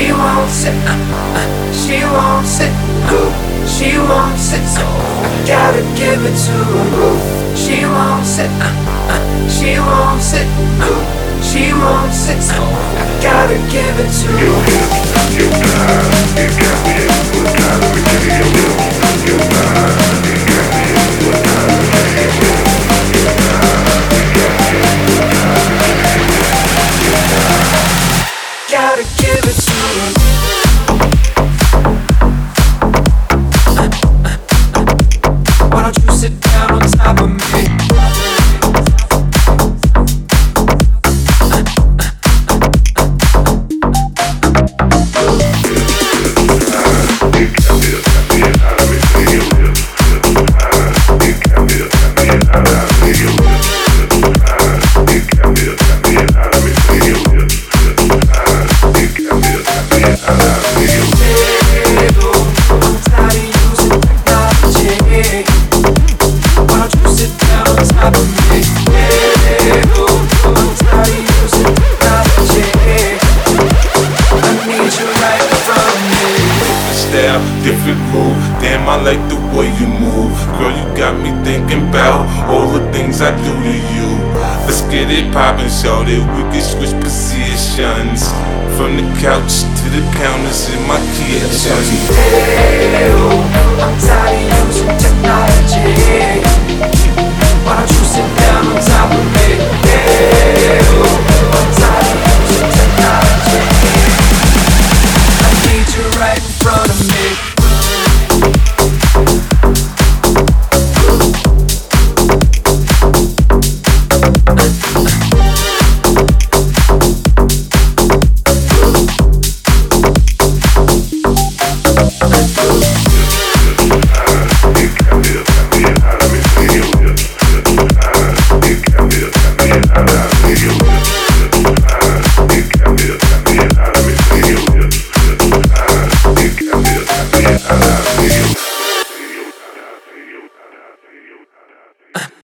She wants it, she wants it, uh, she wants it, so gotta give it to her. She wants it, she wants it, uh, she wants it, so gotta give it to her. I'm style, different move. Damn, I like the way you move. Girl, you got me thinking about all the things I do to you. Let's get it poppin', show that we can switch positions. From the couch to the counters in my kitchen.